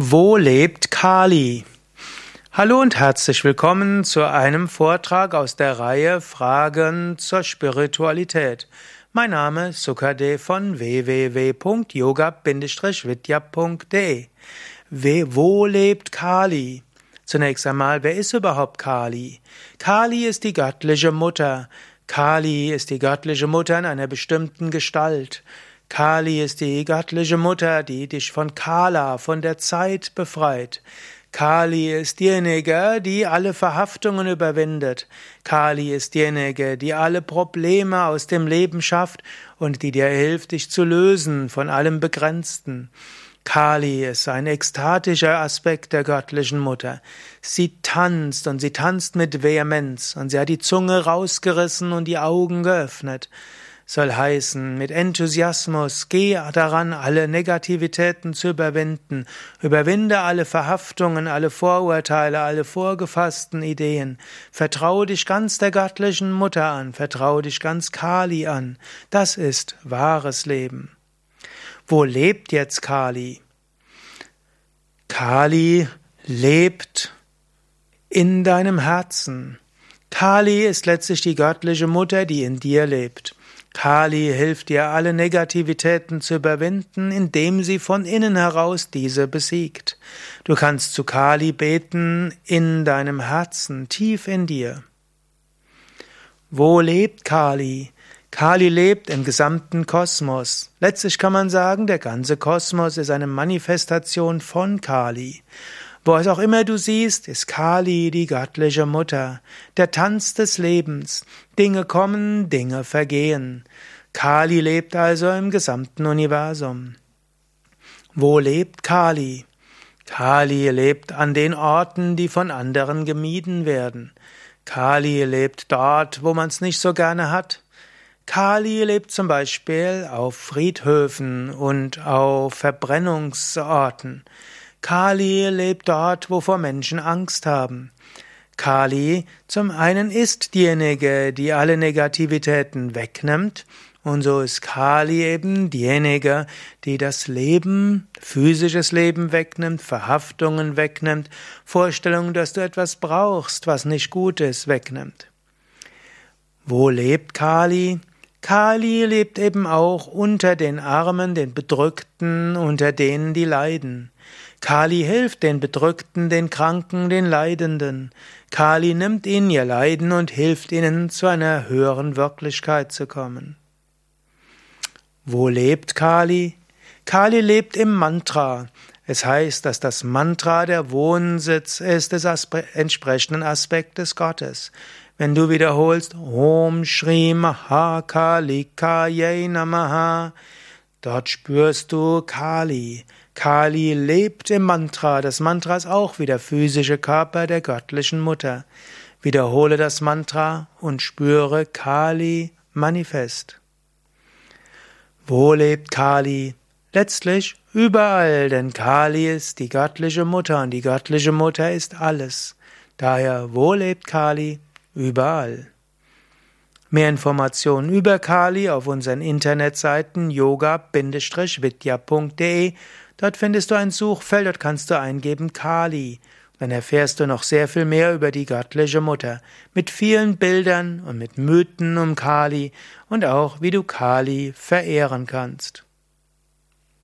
Wo lebt Kali? Hallo und herzlich willkommen zu einem Vortrag aus der Reihe Fragen zur Spiritualität. Mein Name ist Sukade von www.yoga-vidya.de. Wo lebt Kali? Zunächst einmal, wer ist überhaupt Kali? Kali ist die göttliche Mutter. Kali ist die göttliche Mutter in einer bestimmten Gestalt. Kali ist die göttliche Mutter, die dich von Kala, von der Zeit befreit. Kali ist diejenige, die alle Verhaftungen überwindet. Kali ist diejenige, die alle Probleme aus dem Leben schafft und die dir hilft, dich zu lösen von allem Begrenzten. Kali ist ein ekstatischer Aspekt der göttlichen Mutter. Sie tanzt und sie tanzt mit Vehemenz und sie hat die Zunge rausgerissen und die Augen geöffnet soll heißen, mit Enthusiasmus geh daran, alle Negativitäten zu überwinden, überwinde alle Verhaftungen, alle Vorurteile, alle vorgefassten Ideen, vertraue dich ganz der göttlichen Mutter an, vertraue dich ganz Kali an, das ist wahres Leben. Wo lebt jetzt Kali? Kali lebt in deinem Herzen. Kali ist letztlich die göttliche Mutter, die in dir lebt. Kali hilft dir, alle Negativitäten zu überwinden, indem sie von innen heraus diese besiegt. Du kannst zu Kali beten in deinem Herzen, tief in dir. Wo lebt Kali? Kali lebt im gesamten Kosmos. Letztlich kann man sagen, der ganze Kosmos ist eine Manifestation von Kali. Wo es auch immer du siehst, ist Kali die göttliche Mutter, der Tanz des Lebens. Dinge kommen, Dinge vergehen. Kali lebt also im gesamten Universum. Wo lebt Kali? Kali lebt an den Orten, die von anderen gemieden werden. Kali lebt dort, wo man es nicht so gerne hat. Kali lebt zum Beispiel auf Friedhöfen und auf Verbrennungsorten. Kali lebt dort, wovor Menschen Angst haben. Kali zum einen ist diejenige, die alle Negativitäten wegnimmt, und so ist Kali eben diejenige, die das Leben, physisches Leben wegnimmt, Verhaftungen wegnimmt, Vorstellungen, dass du etwas brauchst, was nicht gut ist, wegnimmt. Wo lebt Kali? Kali lebt eben auch unter den Armen, den Bedrückten, unter denen, die leiden. Kali hilft den Bedrückten, den Kranken, den Leidenden. Kali nimmt ihnen ihr Leiden und hilft ihnen, zu einer höheren Wirklichkeit zu kommen. Wo lebt Kali? Kali lebt im Mantra. Es heißt, dass das Mantra der Wohnsitz ist des Aspe entsprechenden Aspektes Gottes. Wenn du wiederholst Om Shri Mahakalikaye Namaha, dort spürst du Kali. Kali lebt im Mantra. Das Mantra ist auch wie der physische Körper der göttlichen Mutter. Wiederhole das Mantra und spüre Kali manifest. Wo lebt Kali? Letztlich überall, denn Kali ist die göttliche Mutter und die göttliche Mutter ist alles. Daher, wo lebt Kali? Überall. Mehr Informationen über Kali auf unseren Internetseiten yoga-vidya.de Dort findest du ein Suchfeld, dort kannst du eingeben Kali. Dann erfährst du noch sehr viel mehr über die göttliche Mutter, mit vielen Bildern und mit Mythen um Kali und auch wie du Kali verehren kannst.